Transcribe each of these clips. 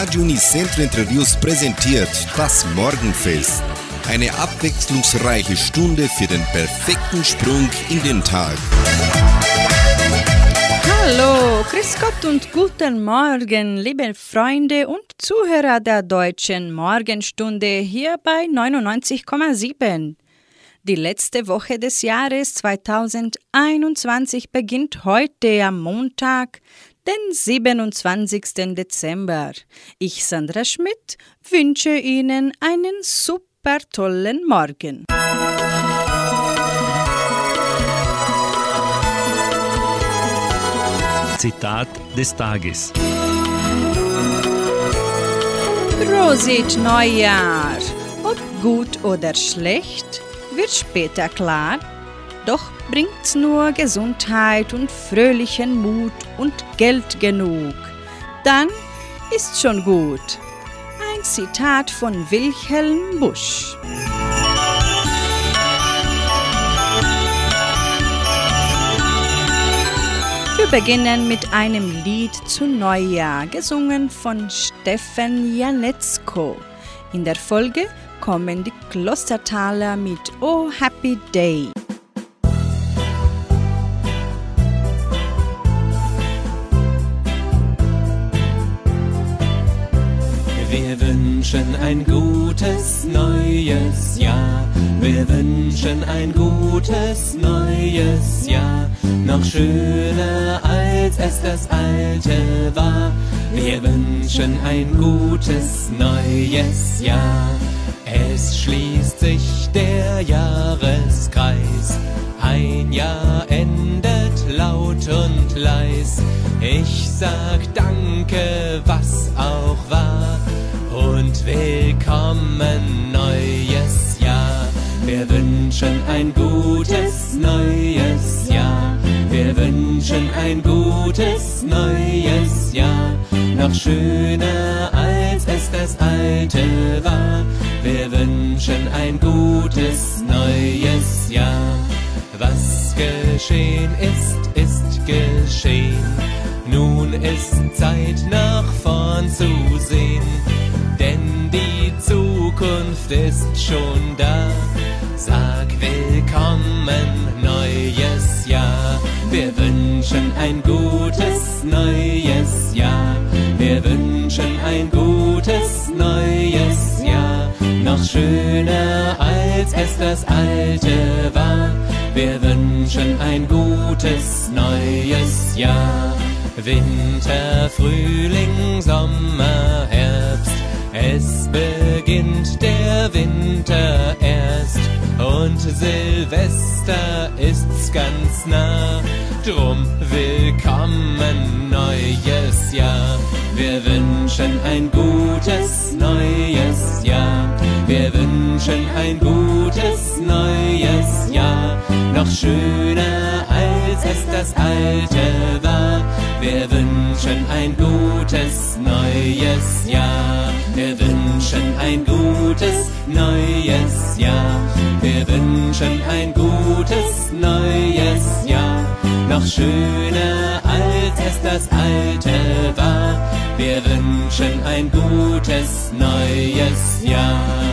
Radio Unicentro Interviews präsentiert das Morgenfest. Eine abwechslungsreiche Stunde für den perfekten Sprung in den Tag. Hallo, Grüß Gott und guten Morgen, liebe Freunde und Zuhörer der deutschen Morgenstunde hier bei 99,7. Die letzte Woche des Jahres 2021 beginnt heute am Montag, den 27. Dezember. Ich, Sandra Schmidt, wünsche Ihnen einen super tollen Morgen. Zitat des Tages. Prosit Neujahr! Ob gut oder schlecht, wird später klar doch bringt's nur Gesundheit und fröhlichen Mut und Geld genug. Dann ist schon gut. Ein Zitat von Wilhelm Busch. Wir beginnen mit einem Lied zu Neujahr, gesungen von Steffen Janetzko. In der Folge kommen die Klostertaler mit Oh Happy Day. Wünschen ein gutes neues Jahr. Wir wünschen ein gutes neues Jahr. Noch schöner als es das alte war. Wir wünschen ein gutes neues Jahr. Es schließt sich der Jahreskreis. Ein Jahr endet laut und leis. Ich sag Danke, was auch war und willkommen neues Jahr. Wir wünschen ein gutes neues Jahr. Wir wünschen ein gutes neues Jahr. Noch schöner als es das alte war. Wir wünschen ein gutes neues Jahr. Was geschehen ist, ist geschehen. Nun ist Zeit nach vorn zu sehen denn die Zukunft ist schon da. Sag willkommen, neues Jahr. Wir wünschen ein gutes neues Jahr. Wir wünschen ein gutes neues Jahr. Noch schöner als es das alte war. Wir wünschen ein gutes neues Jahr. Winter, Frühling, Sommer, Herbst es beginnt der Winter erst und Silvester ist's ganz nah. Drum willkommen neues Jahr. Wir wünschen ein gutes neues Jahr. Wir wünschen ein gutes neues Jahr. Noch schöner als es das alte war. Wir wünschen ein gutes neues Jahr. Wir wünschen ein gutes neues Jahr. Wir wünschen ein gutes neues Jahr. Noch schöner als es das alte war. Wir wünschen ein gutes neues Jahr.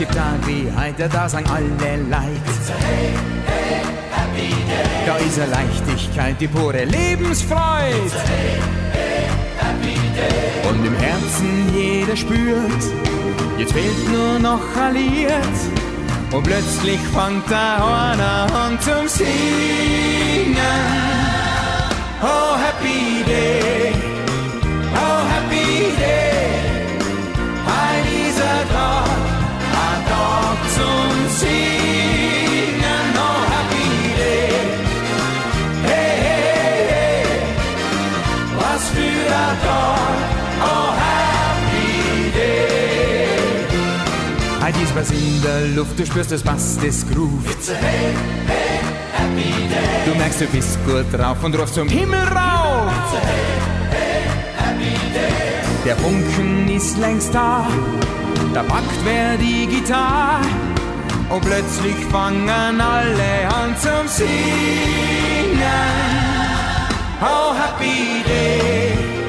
Gibt Tag wie heute, da sagen alle Leid. Da ist eine Leichtigkeit, die pure Lebensfreude. Und im Herzen jeder spürt, jetzt fehlt nur noch Lied. Und plötzlich fängt der einer an zum Singen. Oh, happy day, Ist was in der Luft, du spürst das Bass des Groove. It's a hey, hey, Du merkst, du bist gut drauf und rufst zum Himmel rauf. Der Funken ist längst da, da packt wer die Gitarre. Und plötzlich fangen alle an zum Singen. Oh, happy day,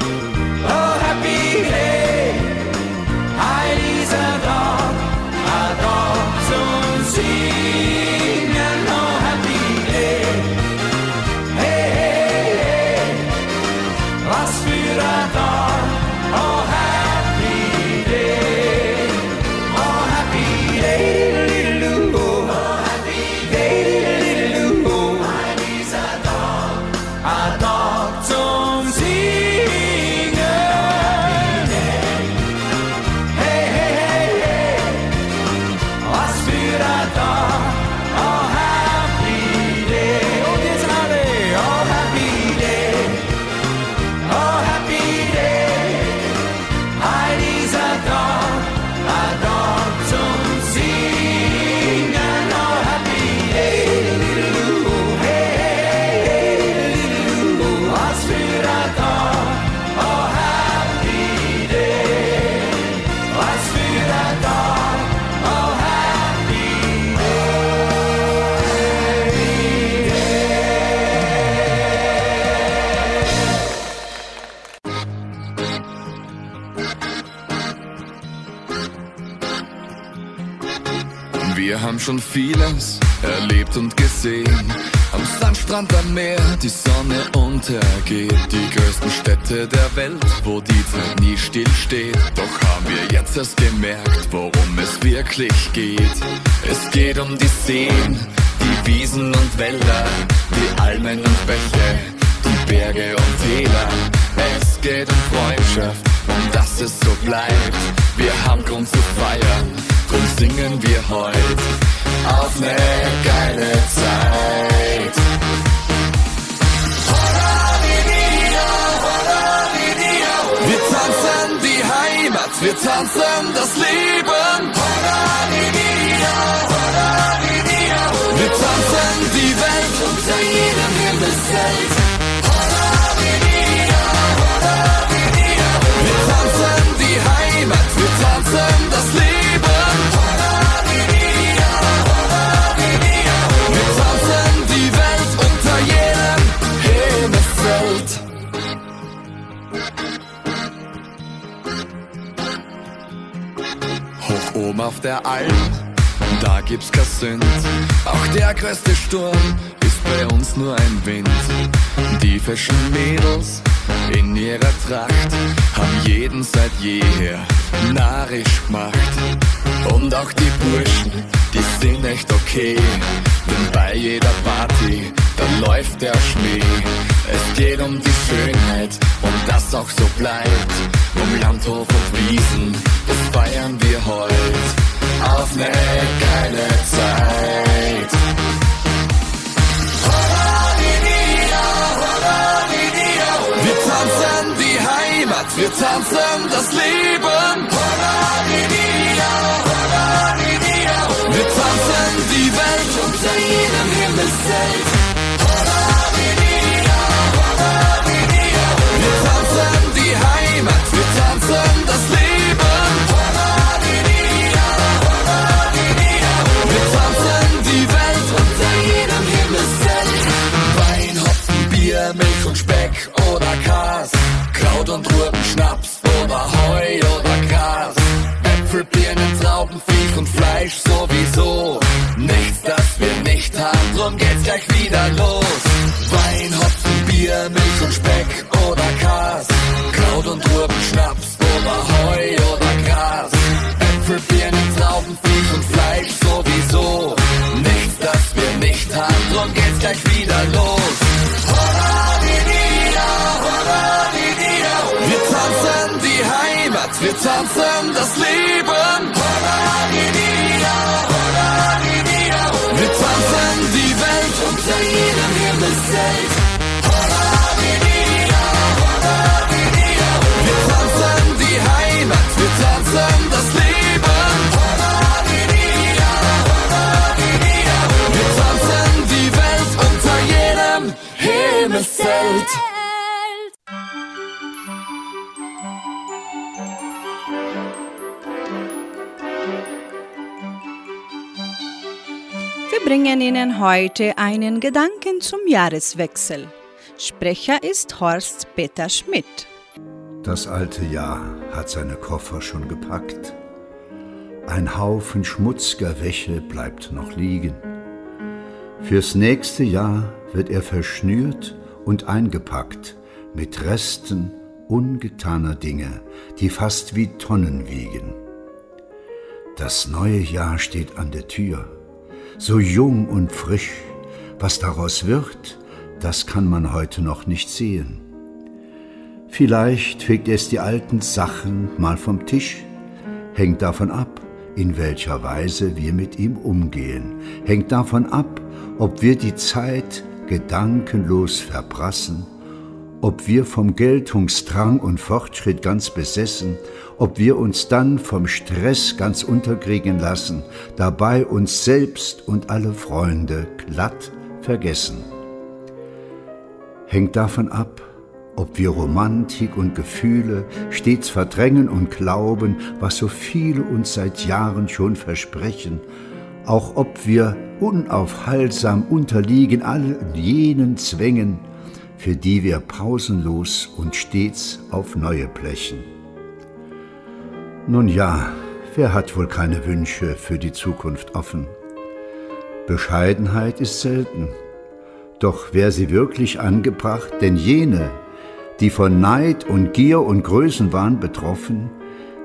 Am Sandstrand am Meer die Sonne untergeht. Die größten Städte der Welt, wo die Zeit nie stillsteht. Doch haben wir jetzt erst gemerkt, worum es wirklich geht. Es geht um die Seen, die Wiesen und Wälder, die Almen und Bäche, die Berge und Täler. Es geht um Freundschaft, um dass es so bleibt. Wir haben Grund zu feiern, drum singen wir heut auf ne geile Zeit. Wir tanzen das Leben. Wir tanzen die Welt unter jedem Himmelszelt. Auf der Alm, da gibt's kein Sünd. Auch der größte Sturm ist bei uns nur ein Wind. Die frischen Mädels in ihrer Tracht haben jeden seit jeher narrisch gemacht. Und auch die Burschen, die sind echt okay. Denn bei jeder Party, da läuft der Schmäh. Es geht um die Schönheit und das auch so bleibt. Um Landhof und Wiesen, das feiern wir heut. Auf ne geile Zeit. Tanzen die Heimat, wir tanzen das Leben. Wir tanzen die Welt unter jedem Himmelszelt. Wir tanzen die Heimat, wir tanzen das und Speck oder Kas. Kraut und Rüben, Schnaps oder Heu oder Gras. Äpfel, Birnen, Trauben, Viech und Fleisch sowieso. Nichts, das wir nicht haben, drum geht's gleich wieder los. Wir tanzen das Leben. Bringen Ihnen heute einen Gedanken zum Jahreswechsel. Sprecher ist Horst Peter Schmidt. Das alte Jahr hat seine Koffer schon gepackt. Ein Haufen schmutziger Wäsche bleibt noch liegen. Fürs nächste Jahr wird er verschnürt und eingepackt mit Resten ungetaner Dinge, die fast wie Tonnen wiegen. Das neue Jahr steht an der Tür, so jung und frisch. Was daraus wird, das kann man heute noch nicht sehen. Vielleicht fegt es die alten Sachen mal vom Tisch, hängt davon ab, in welcher Weise wir mit ihm umgehen, hängt davon ab, ob wir die Zeit gedankenlos verprassen, ob wir vom Geltungsdrang und Fortschritt ganz besessen, ob wir uns dann vom Stress ganz unterkriegen lassen, dabei uns selbst und alle Freunde glatt vergessen. Hängt davon ab, ob wir Romantik und Gefühle stets verdrängen und glauben, was so viele uns seit Jahren schon versprechen, auch ob wir unaufhaltsam unterliegen all jenen Zwängen, für die wir pausenlos und stets auf neue blechen. Nun ja, wer hat wohl keine Wünsche für die Zukunft offen? Bescheidenheit ist selten, doch wer sie wirklich angebracht, denn jene, die von Neid und Gier und Größenwahn betroffen,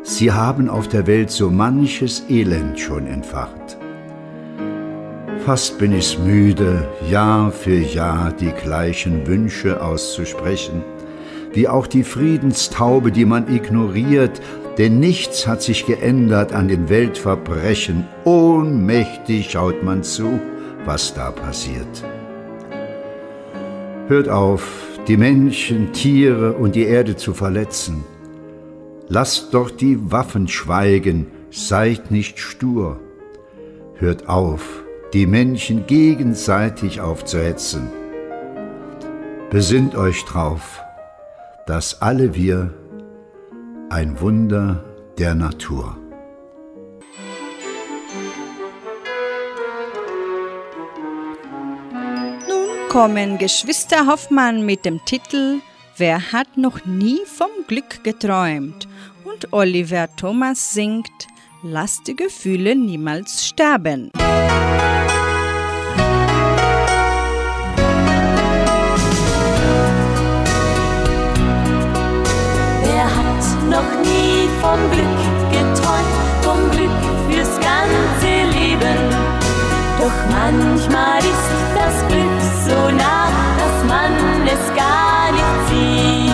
sie haben auf der Welt so manches Elend schon entfacht. Fast bin ich's müde, Jahr für Jahr die gleichen Wünsche auszusprechen, wie auch die Friedenstaube, die man ignoriert, denn nichts hat sich geändert an den Weltverbrechen. Ohnmächtig schaut man zu, was da passiert. Hört auf, die Menschen, Tiere und die Erde zu verletzen. Lasst doch die Waffen schweigen, seid nicht stur. Hört auf, die Menschen gegenseitig aufzuhetzen. Besinnt euch drauf, dass alle wir ein Wunder der Natur. kommen Geschwister Hoffmann mit dem Titel Wer hat noch nie vom Glück geträumt? Und Oliver Thomas singt Lass die Gefühle niemals sterben. Vom Glück geträumt, vom Glück fürs ganze Leben? Doch manchmal ist das Glück so nah, dass man es gar nicht sieht.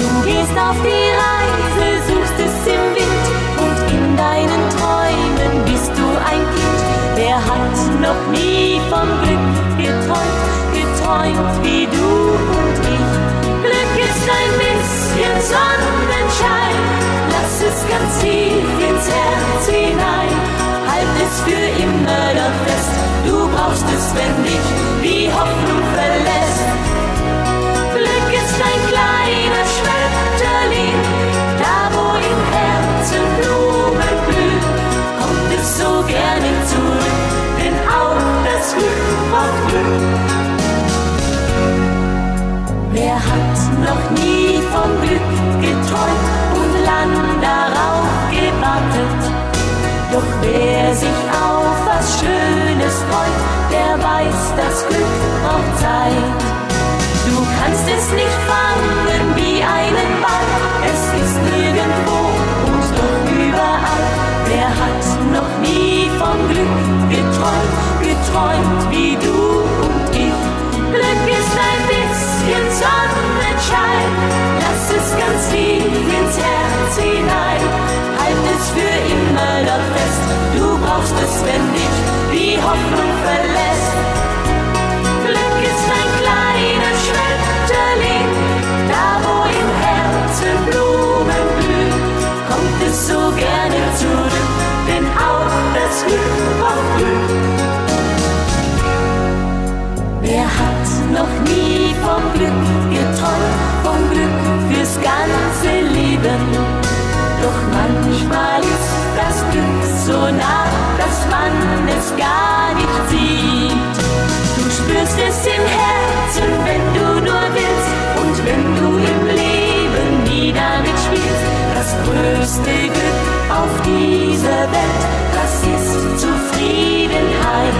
Du gehst auf die Reise, suchst es im Wind und in deinen Träumen bist du ein Kind. Wer hat noch nie vom Glück geträumt, geträumt wie du und ich? Glück ist ein bisschen Sonnenschein, ins Herz hinein, halt es für immer dort fest. Du brauchst es, wenn dich die Hoffnung verlässt. Glück ist ein kleiner Schmetterling, da wo im Herzen Blumen blühen, kommt es so gerne zurück, denn auch das Glück braucht Glück. Wer hat noch nie vom Glück geträumt gewartet? Doch wer sich auf was Schönes freut, der weiß, das Glück braucht Zeit. Du kannst es nicht fangen wie einen Ball, es ist nirgendwo und doch überall. Wer hat noch nie vom Glück geträumt, geträumt wie du die Hoffnung größte Glück auf dieser Welt, das ist Zufriedenheit.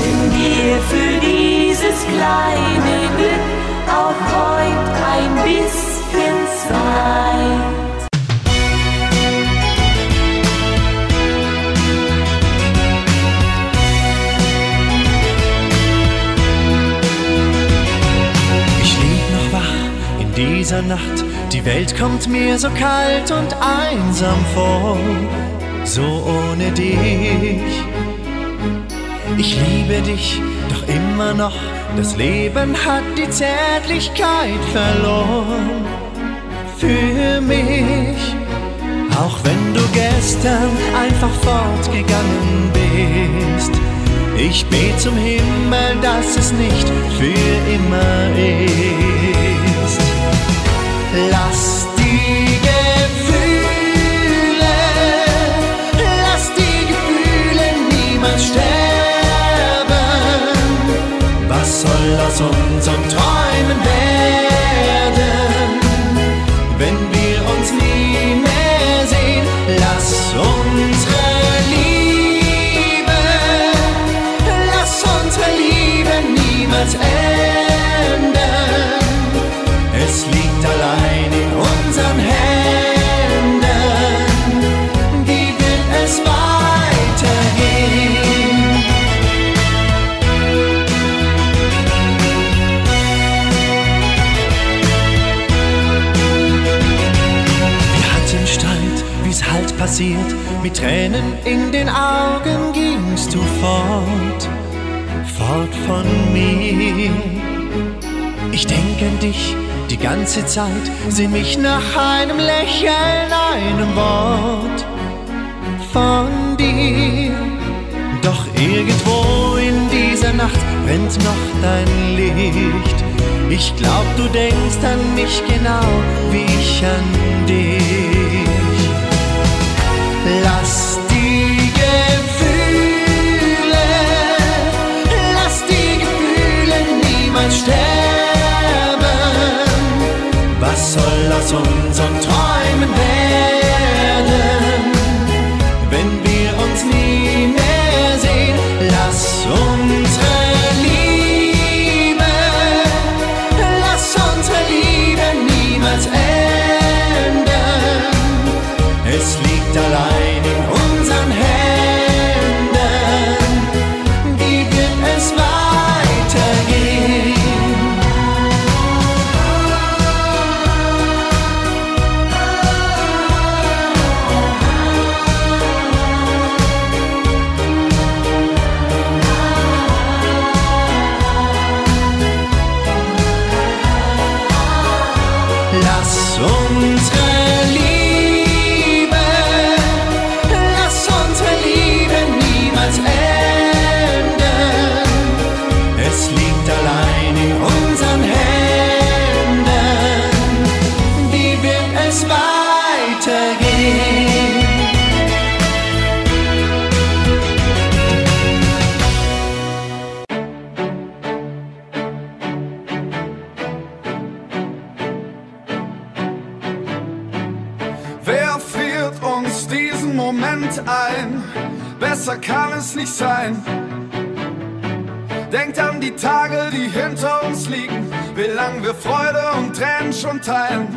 Nimm dir für dieses kleine Glück auch heute ein bisschen Zeit. Dieser Nacht. Die Welt kommt mir so kalt und einsam vor, so ohne dich. Ich liebe dich, doch immer noch, das Leben hat die Zärtlichkeit verloren. Für mich, auch wenn du gestern einfach fortgegangen bist. Ich bete zum Himmel, dass es nicht für immer ist. Lass die Gefühle, lass die Gefühle niemals sterben. Was soll aus unseren Träumen werden, passiert. Mit Tränen in den Augen gingst du fort, fort von mir. Ich denke an dich die ganze Zeit, seh mich nach einem Lächeln, einem Wort von dir. Doch irgendwo in dieser Nacht brennt noch dein Licht. Ich glaub, du denkst an mich genau wie ich an dich. Sterben. Was soll aus unseren Träumen wir Freude und Tränen schon teilen.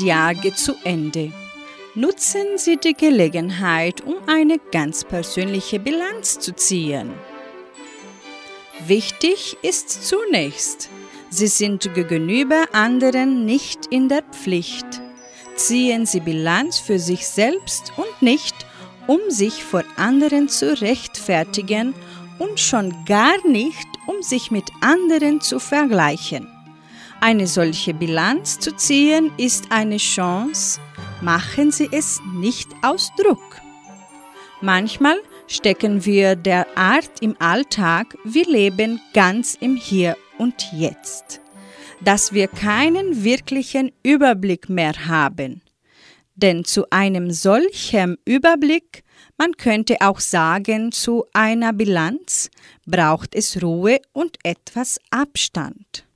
Das Jahr geht zu Ende. Nutzen Sie die Gelegenheit, um eine ganz persönliche Bilanz zu ziehen. Wichtig ist zunächst, Sie sind gegenüber anderen nicht in der Pflicht. Ziehen Sie Bilanz für sich selbst und nicht, um sich vor anderen zu rechtfertigen und schon gar nicht, um sich mit anderen zu vergleichen. Eine solche Bilanz zu ziehen ist eine Chance, machen Sie es nicht aus Druck. Manchmal stecken wir derart im Alltag, wir leben ganz im Hier und Jetzt, dass wir keinen wirklichen Überblick mehr haben. Denn zu einem solchen Überblick, man könnte auch sagen zu einer Bilanz, braucht es Ruhe und etwas Abstand.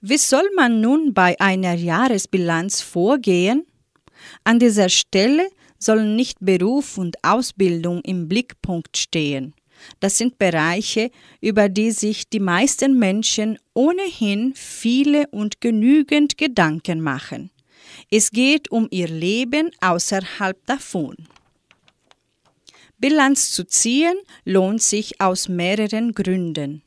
Wie soll man nun bei einer Jahresbilanz vorgehen? An dieser Stelle sollen nicht Beruf und Ausbildung im Blickpunkt stehen. Das sind Bereiche, über die sich die meisten Menschen ohnehin viele und genügend Gedanken machen. Es geht um ihr Leben außerhalb davon. Bilanz zu ziehen lohnt sich aus mehreren Gründen.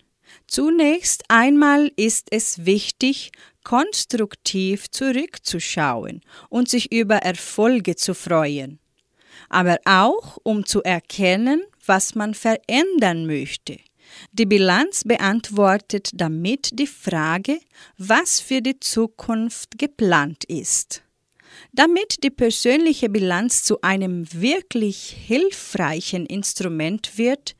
Zunächst einmal ist es wichtig, konstruktiv zurückzuschauen und sich über Erfolge zu freuen, aber auch um zu erkennen, was man verändern möchte. Die Bilanz beantwortet damit die Frage, was für die Zukunft geplant ist. Damit die persönliche Bilanz zu einem wirklich hilfreichen Instrument wird,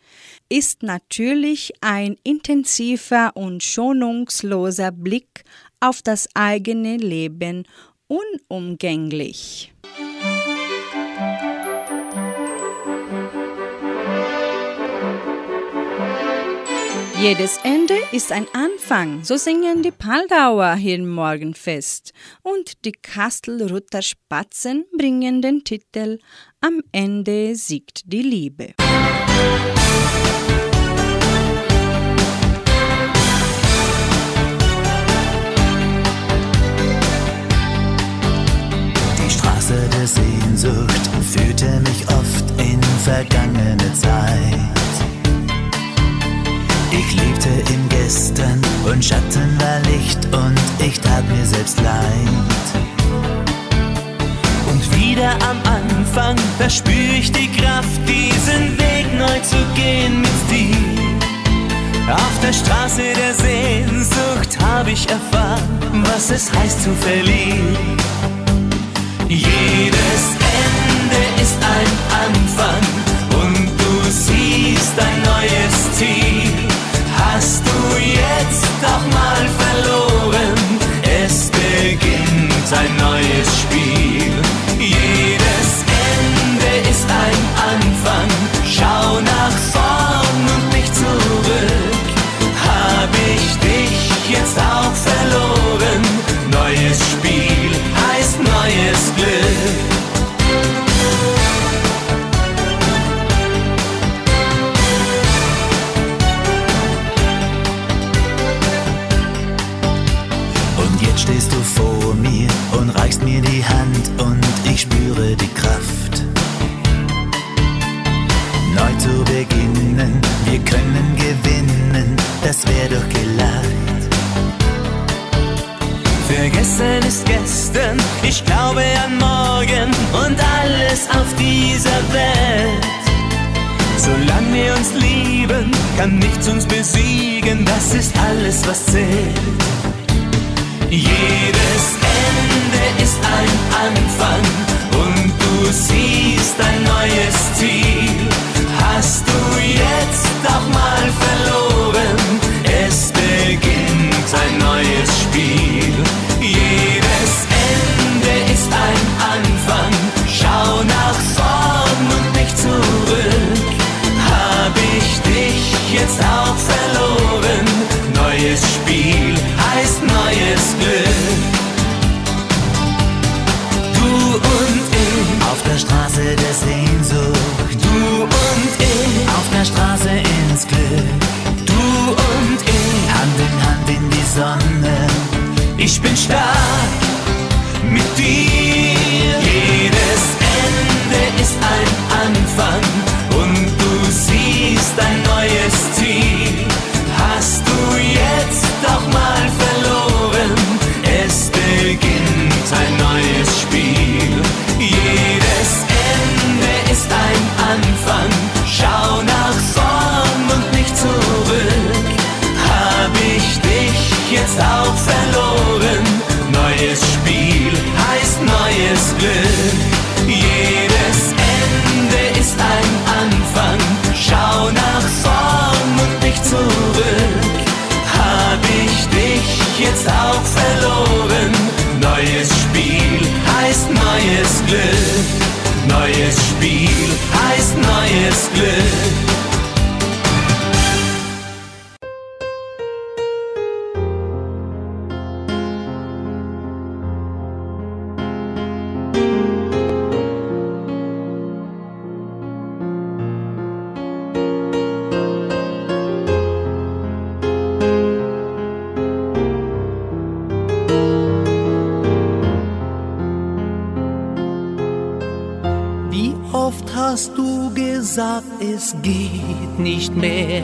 ist natürlich ein intensiver und schonungsloser Blick auf das eigene Leben unumgänglich. Jedes Ende ist ein Anfang, so singen die Paldauer hier im Morgenfest. Und die Kastelruther Spatzen bringen den Titel Am Ende siegt die Liebe. Die Straße der Sehnsucht führte mich oft in vergangene Zeit. Ich lebte im Gestern und Schatten war Licht und ich tat mir selbst leid. Und wieder am Anfang, da spür ich die Kraft, diesen Weg neu zu gehen mit dir. Auf der Straße der Sehnsucht habe ich erfahren, was es heißt zu verlieren. Jedes Ende ist ein Anfang und du siehst ein neues Ziel hast du jetzt doch mal verloren. Es beginnt ein neues Spiel. Kann nichts uns besiegen, das ist alles, was zählt. Jedes Ende ist ein Anfang und du siehst ein neues Ziel. Hast du es geht nicht mehr.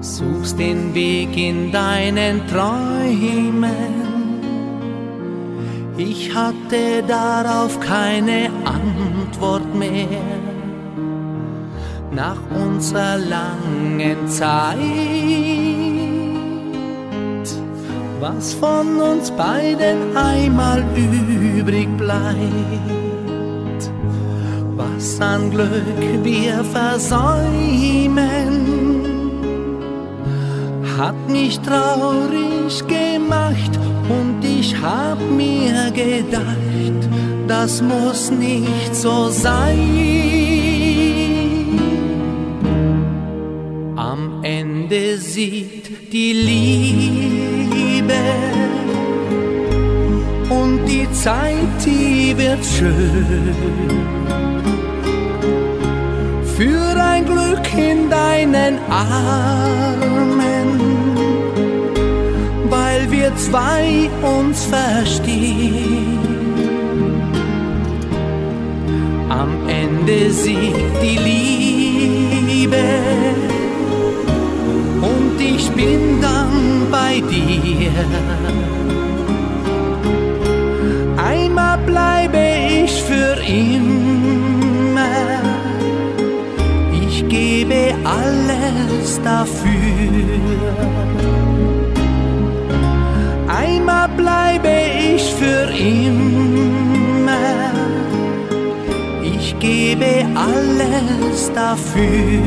Suchst den Weg in deinen Träumen. Ich hatte darauf keine Antwort mehr. Nach unserer langen Zeit, was von uns beiden einmal übrig bleibt was an Glück. Wir versäumen, hat mich traurig gemacht und ich hab mir gedacht, das muss nicht so sein. Am Ende sieht die Liebe und die Zeit, die wird schön für ein Glück in deinen Armen, weil wir zwei uns verstehen. Am Ende siegt die Liebe und ich bin dann bei dir. Einmal bleibe ich für immer gebe alles dafür. Einmal bleibe ich für immer. Ich gebe alles dafür.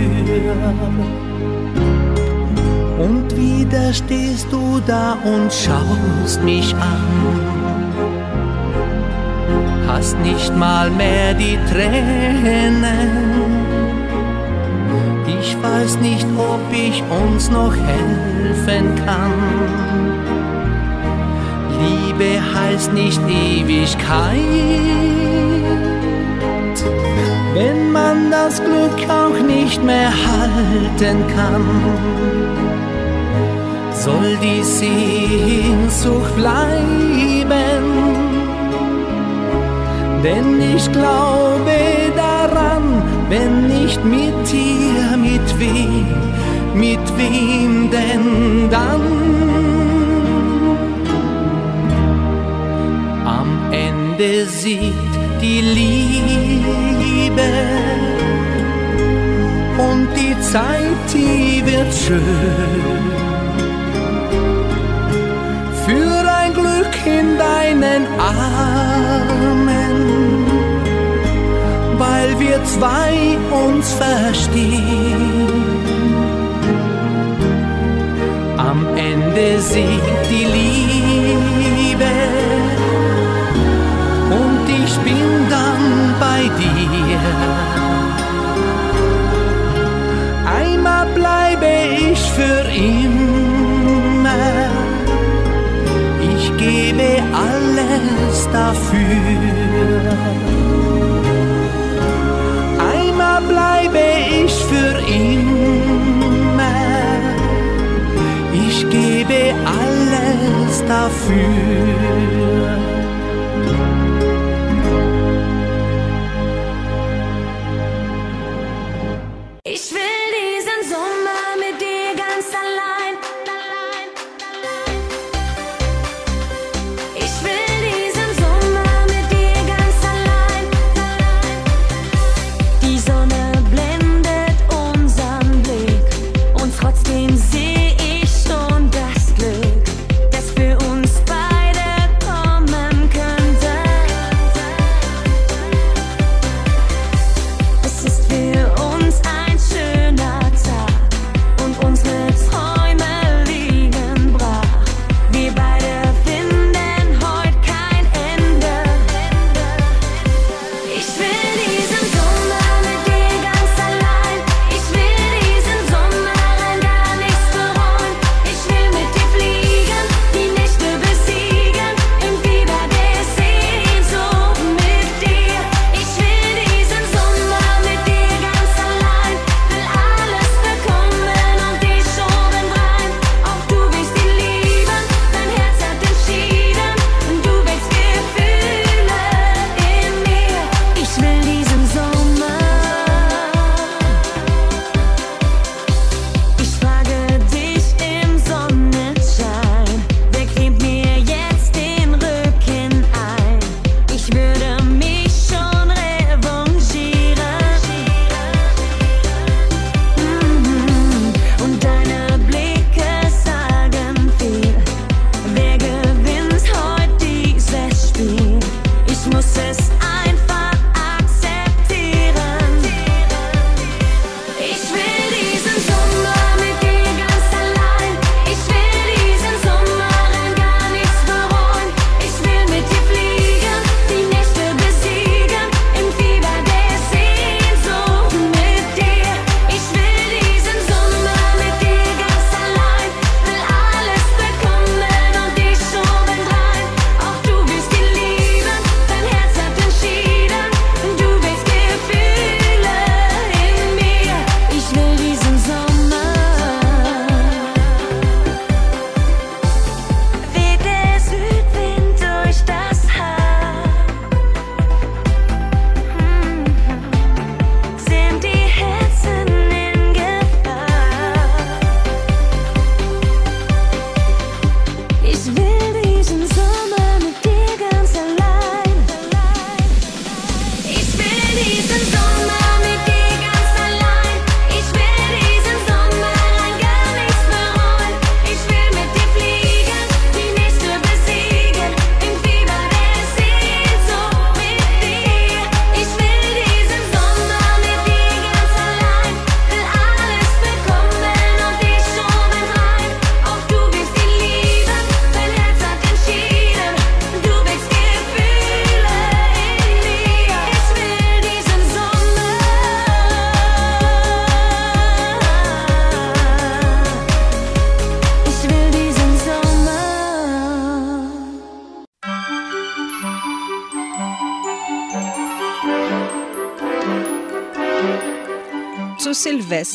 Und wieder stehst du da und schaust mich an. Hast nicht mal mehr die Tränen ich weiß nicht, ob ich uns noch helfen kann. Liebe heißt nicht Ewigkeit, wenn man das Glück auch nicht mehr halten kann. Soll die Sehnsucht bleiben, denn ich glaube wenn nicht mit dir, mit wem, mit wem denn dann? Am Ende sieht die Liebe und die Zeit, die wird schön. Für ein Glück in deinen Armen weil wir zwei uns verstehen. Am Ende siegt die Liebe und ich bin dann bei dir. Einmal bleibe ich für immer. Ich gebe alles dafür bleibe ich für immer. Ich gebe alles dafür.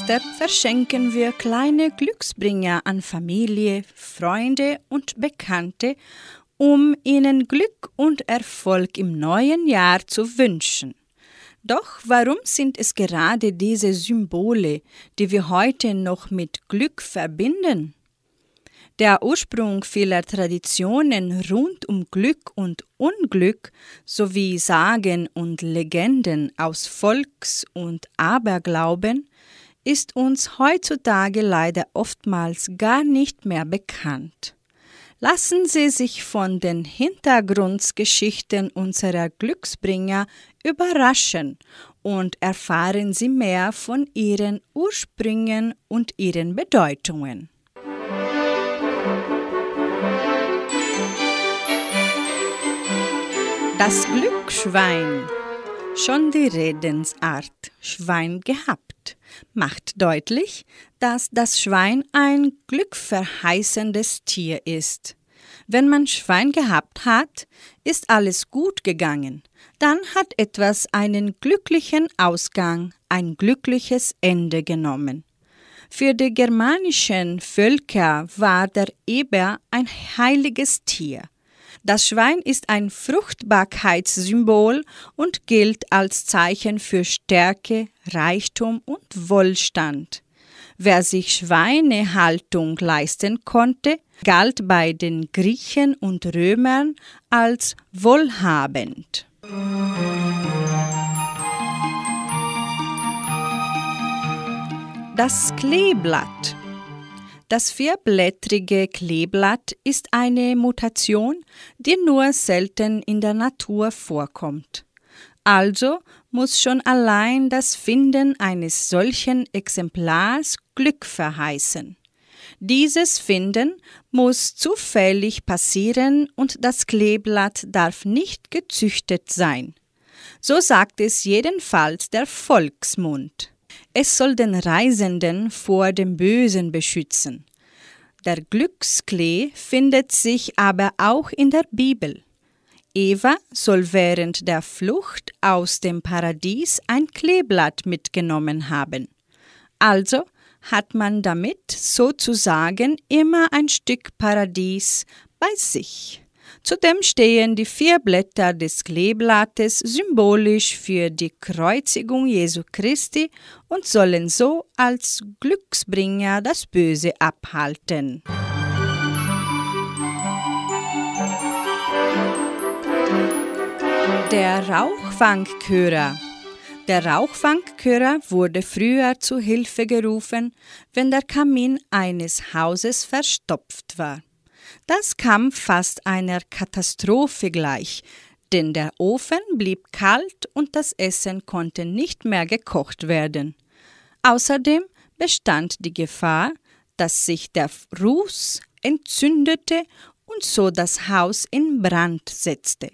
Silvester verschenken wir kleine Glücksbringer an Familie, Freunde und Bekannte, um ihnen Glück und Erfolg im neuen Jahr zu wünschen. Doch warum sind es gerade diese Symbole, die wir heute noch mit Glück verbinden? Der Ursprung vieler Traditionen rund um Glück und Unglück sowie Sagen und Legenden aus Volks- und Aberglauben ist uns heutzutage leider oftmals gar nicht mehr bekannt. Lassen Sie sich von den Hintergrundgeschichten unserer Glücksbringer überraschen und erfahren Sie mehr von ihren Ursprüngen und ihren Bedeutungen. Das Glücksschwein. Schon die Redensart Schwein gehabt macht deutlich, dass das Schwein ein glückverheißendes Tier ist. Wenn man Schwein gehabt hat, ist alles gut gegangen. Dann hat etwas einen glücklichen Ausgang, ein glückliches Ende genommen. Für die germanischen Völker war der Eber ein heiliges Tier. Das Schwein ist ein Fruchtbarkeitssymbol und gilt als Zeichen für Stärke, Reichtum und Wohlstand. Wer sich Schweinehaltung leisten konnte, galt bei den Griechen und Römern als wohlhabend. Das Kleeblatt das vierblättrige Kleeblatt ist eine Mutation, die nur selten in der Natur vorkommt. Also muss schon allein das Finden eines solchen Exemplars Glück verheißen. Dieses Finden muss zufällig passieren und das Kleeblatt darf nicht gezüchtet sein. So sagt es jedenfalls der Volksmund. Es soll den Reisenden vor dem Bösen beschützen. Der Glücksklee findet sich aber auch in der Bibel. Eva soll während der Flucht aus dem Paradies ein Kleeblatt mitgenommen haben. Also hat man damit sozusagen immer ein Stück Paradies bei sich. Zudem stehen die vier Blätter des Kleeblattes symbolisch für die Kreuzigung Jesu Christi und sollen so als Glücksbringer das Böse abhalten. Der Rauchfangkörer der Rauchfangkörer wurde früher zu Hilfe gerufen, wenn der Kamin eines Hauses verstopft war. Das kam fast einer Katastrophe gleich, denn der Ofen blieb kalt und das Essen konnte nicht mehr gekocht werden. Außerdem bestand die Gefahr, dass sich der Ruß entzündete und so das Haus in Brand setzte.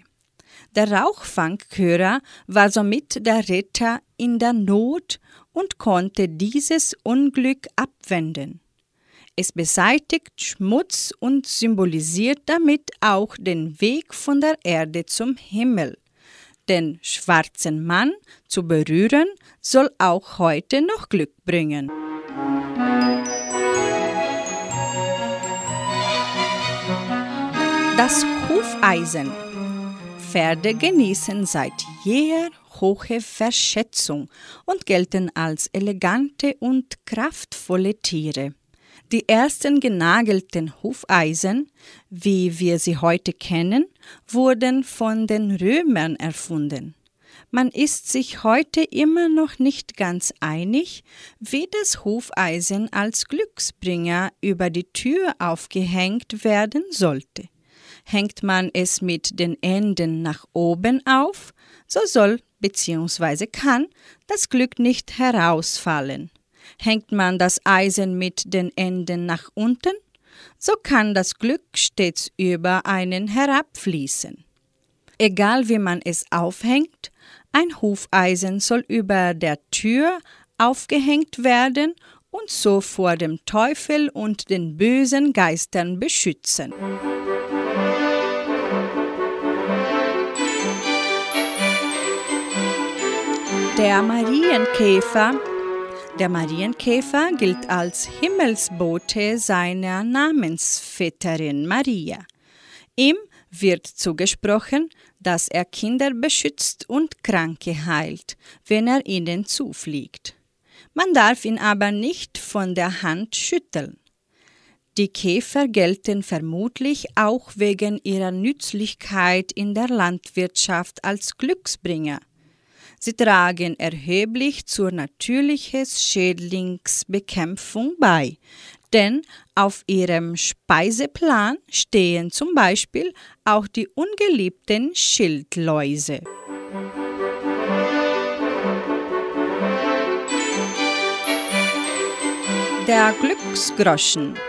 Der Rauchfangkörer war somit der Retter in der Not und konnte dieses Unglück abwenden. Es beseitigt Schmutz und symbolisiert damit auch den Weg von der Erde zum Himmel. Den schwarzen Mann zu berühren soll auch heute noch Glück bringen. Das Hufeisen. Pferde genießen seit jeher hohe Verschätzung und gelten als elegante und kraftvolle Tiere. Die ersten genagelten Hufeisen, wie wir sie heute kennen, wurden von den Römern erfunden. Man ist sich heute immer noch nicht ganz einig, wie das Hufeisen als Glücksbringer über die Tür aufgehängt werden sollte. Hängt man es mit den Enden nach oben auf, so soll bzw. kann das Glück nicht herausfallen. Hängt man das Eisen mit den Enden nach unten, so kann das Glück stets über einen herabfließen. Egal wie man es aufhängt, ein Hufeisen soll über der Tür aufgehängt werden und so vor dem Teufel und den bösen Geistern beschützen. Der Marienkäfer Der Marienkäfer gilt als Himmelsbote seiner Namensväterin Maria. Ihm wird zugesprochen, dass er Kinder beschützt und Kranke heilt, wenn er ihnen zufliegt. Man darf ihn aber nicht von der Hand schütteln. Die Käfer gelten vermutlich auch wegen ihrer Nützlichkeit in der Landwirtschaft als Glücksbringer. Sie tragen erheblich zur natürlichen Schädlingsbekämpfung bei, denn auf ihrem Speiseplan stehen zum Beispiel auch die ungeliebten Schildläuse. Der Glücksgroschen.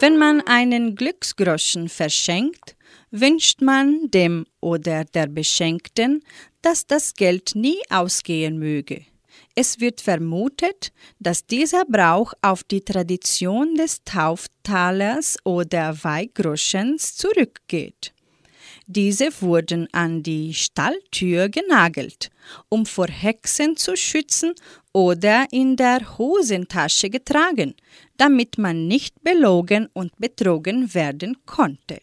Wenn man einen Glücksgroschen verschenkt, wünscht man dem oder der Beschenkten, dass das Geld nie ausgehen möge. Es wird vermutet, dass dieser Brauch auf die Tradition des Tauftalers oder Weihgroschens zurückgeht. Diese wurden an die Stalltür genagelt, um vor Hexen zu schützen oder in der Hosentasche getragen, damit man nicht belogen und betrogen werden konnte.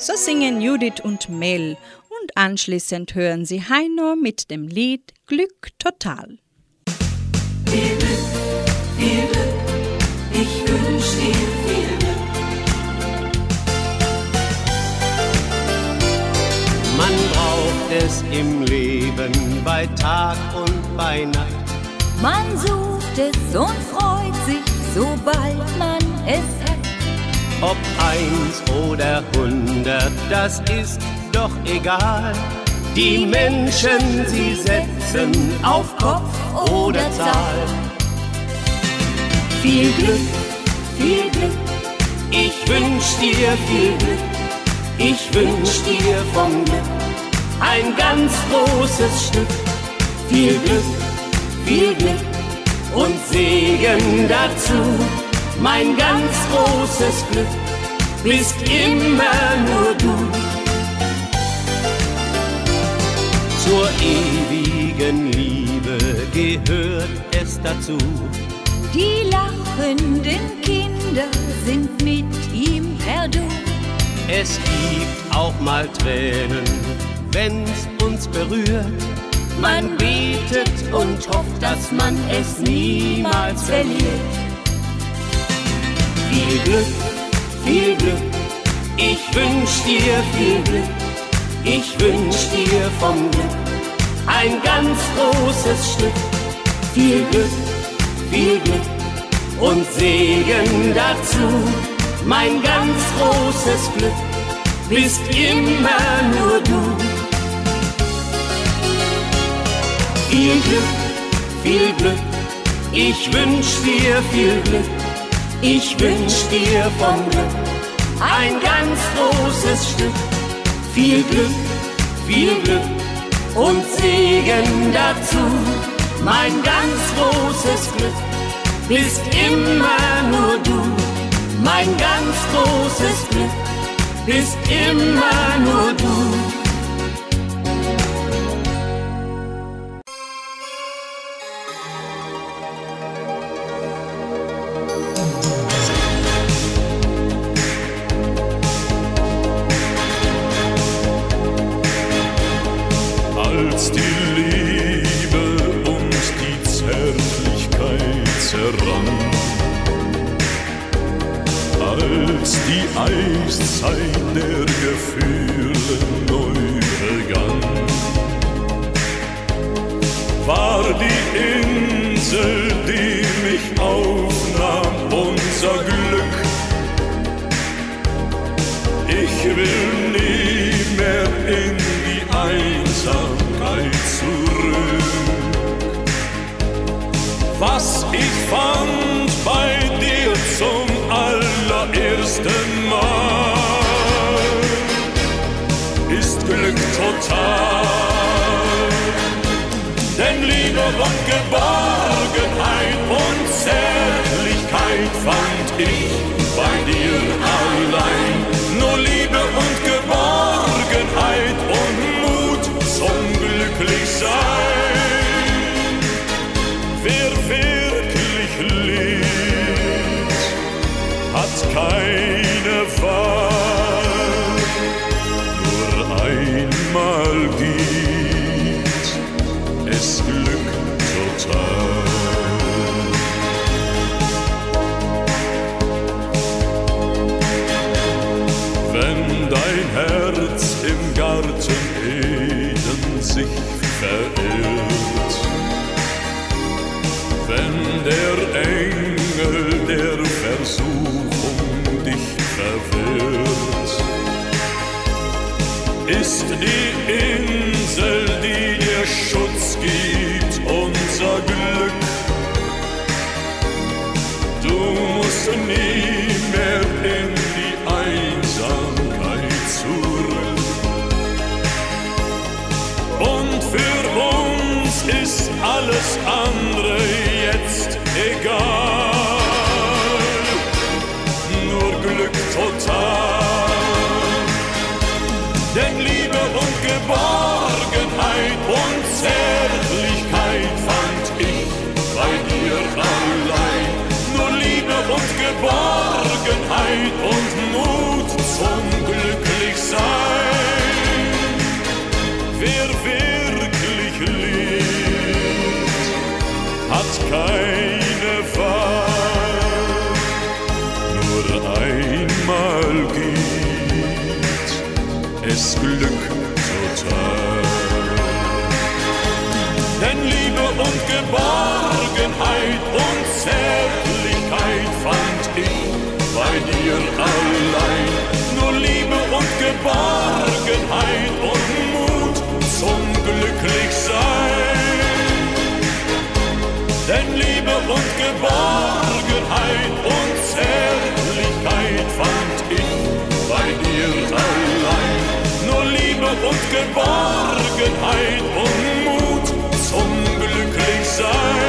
So singen Judith und Mel und anschließend hören sie Heino mit dem Lied Glück total. Viel Glück, viel Glück, ich wünsch dir viel Glück. Man braucht es im Leben bei Tag und bei Nacht. Man sucht es und freut sich, sobald man es hat. Ob eins oder hundert, das ist doch egal. Die Menschen, sie setzen auf Kopf oder Zahl. Viel Glück, viel Glück, Ich wünsch dir viel Glück, ich wünsch dir vom Glück ein ganz großes Stück. Viel Glück, viel Glück und Segen dazu. Mein ganz großes Glück bist immer nur du. Zur ewigen Liebe gehört es dazu. Die lachenden Kinder sind mit ihm per Du. Es gibt auch mal Tränen, wenn's uns berührt. Man betet und hofft, dass man es niemals verliert. Viel Glück, viel Glück, ich wünsch dir viel Glück. Ich wünsch dir vom Glück ein ganz großes Stück. Viel Glück, viel Glück und Segen dazu. Mein ganz großes Glück bist immer nur du. Viel Glück, viel Glück, ich wünsch dir viel Glück. Ich wünsch dir vom Glück ein ganz großes Stück. Viel Glück, viel Glück und Segen dazu. Mein ganz großes Glück bist immer nur du. Mein ganz großes Glück bist immer nur du. Die Insel, die mich aufnahm, unser Glück. Ich will Zärtlichkeit fand ich bei dir allein. ist die Insel. Zeit und Mut zum Glücklichsein. Wer wirklich lebt, hat keine Wahl. Nur einmal geht es Glück. Geborgenheit und Zärtlichkeit fand ich bei dir allein. Nur Liebe und Geborgenheit und Mut zum Glücklichsein.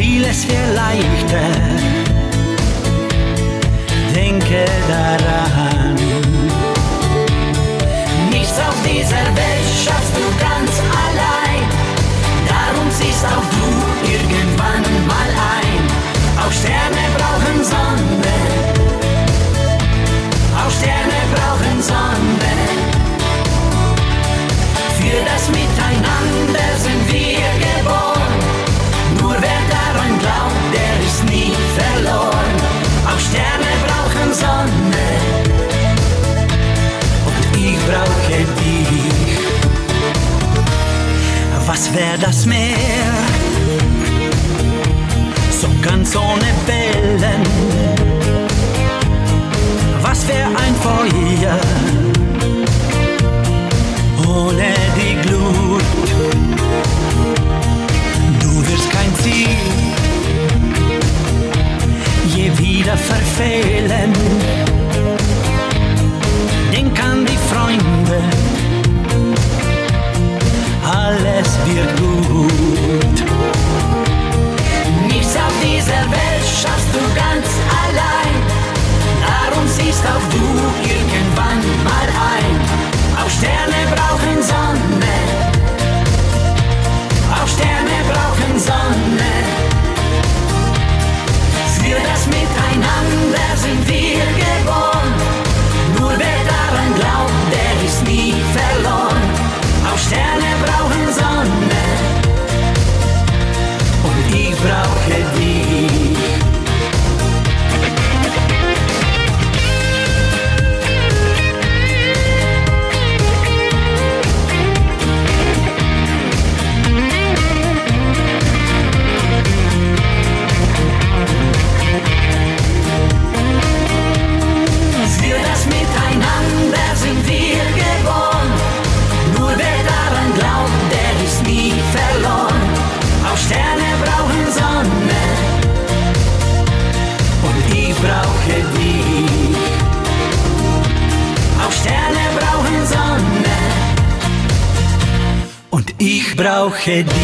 Vieles wäre leichter, denke daran. Nichts auf dieser Welt schaffst du ganz allein. Darum siehst auch du irgendwann mal ein. Auch Sterne Was wär das Meer? So ganz ohne Wellen. Was wär ein Feuer? Ohne die Glut. Du wirst kein Ziel je wieder verfehlen. Siehst auch du irgendwann mal ein. Auch Sterne brauchen Sonne. Auch Sterne brauchen Sonne. Für das Miteinander sind wir brauche dich.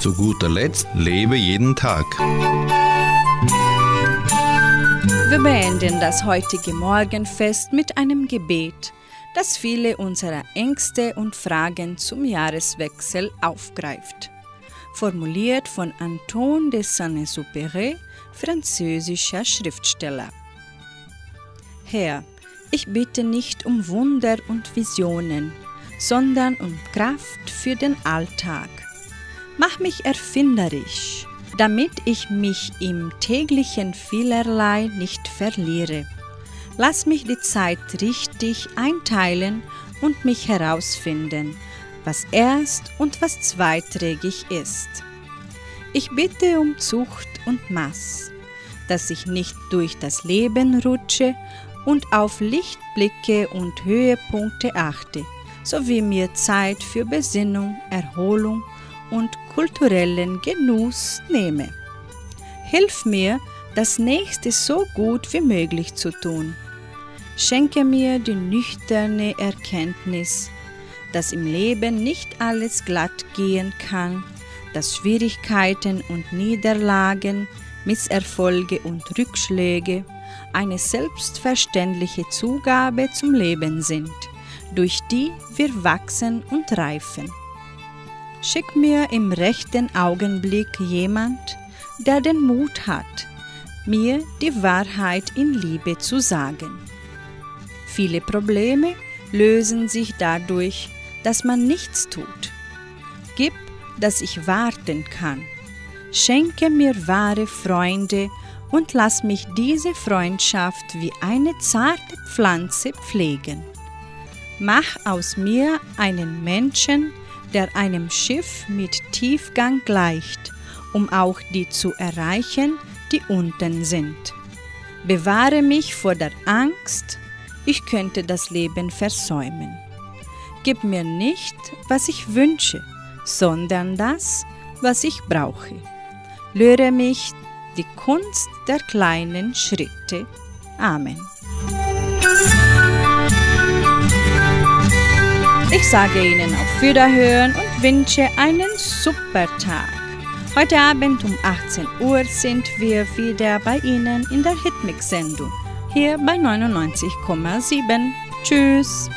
Zu guter Letzt lebe jeden Tag. Wir beenden das heutige Morgenfest mit einem Gebet, das viele unserer Ängste und Fragen zum Jahreswechsel aufgreift. Formuliert von Antoine de Saint-Exupéry, französischer Schriftsteller. Herr, ich bitte nicht um Wunder und Visionen, sondern um Kraft für den Alltag. Mach mich erfinderisch, damit ich mich im täglichen Vielerlei nicht verliere. Lass mich die Zeit richtig einteilen und mich herausfinden, was erst und was zweiträgig ist. Ich bitte um Zucht und Maß, dass ich nicht durch das Leben rutsche und auf Lichtblicke und Höhepunkte achte, sowie mir Zeit für Besinnung, Erholung und kulturellen Genuss nehme. Hilf mir, das nächste so gut wie möglich zu tun. Schenke mir die nüchterne Erkenntnis, dass im Leben nicht alles glatt gehen kann, dass Schwierigkeiten und Niederlagen, Misserfolge und Rückschläge eine selbstverständliche Zugabe zum Leben sind, durch die wir wachsen und reifen. Schick mir im rechten Augenblick jemand, der den Mut hat, mir die Wahrheit in Liebe zu sagen. Viele Probleme lösen sich dadurch, dass man nichts tut. Gib, dass ich warten kann. Schenke mir wahre Freunde und lass mich diese Freundschaft wie eine zarte Pflanze pflegen. Mach aus mir einen Menschen, der einem Schiff mit Tiefgang gleicht, um auch die zu erreichen, die unten sind. Bewahre mich vor der Angst, ich könnte das Leben versäumen. Gib mir nicht, was ich wünsche, sondern das, was ich brauche. Lehre mich die Kunst der kleinen Schritte. Amen. Ich sage Ihnen auf Wiederhören und wünsche einen super Tag. Heute Abend um 18 Uhr sind wir wieder bei Ihnen in der Hitmix-Sendung, hier bei 99,7. Tschüss!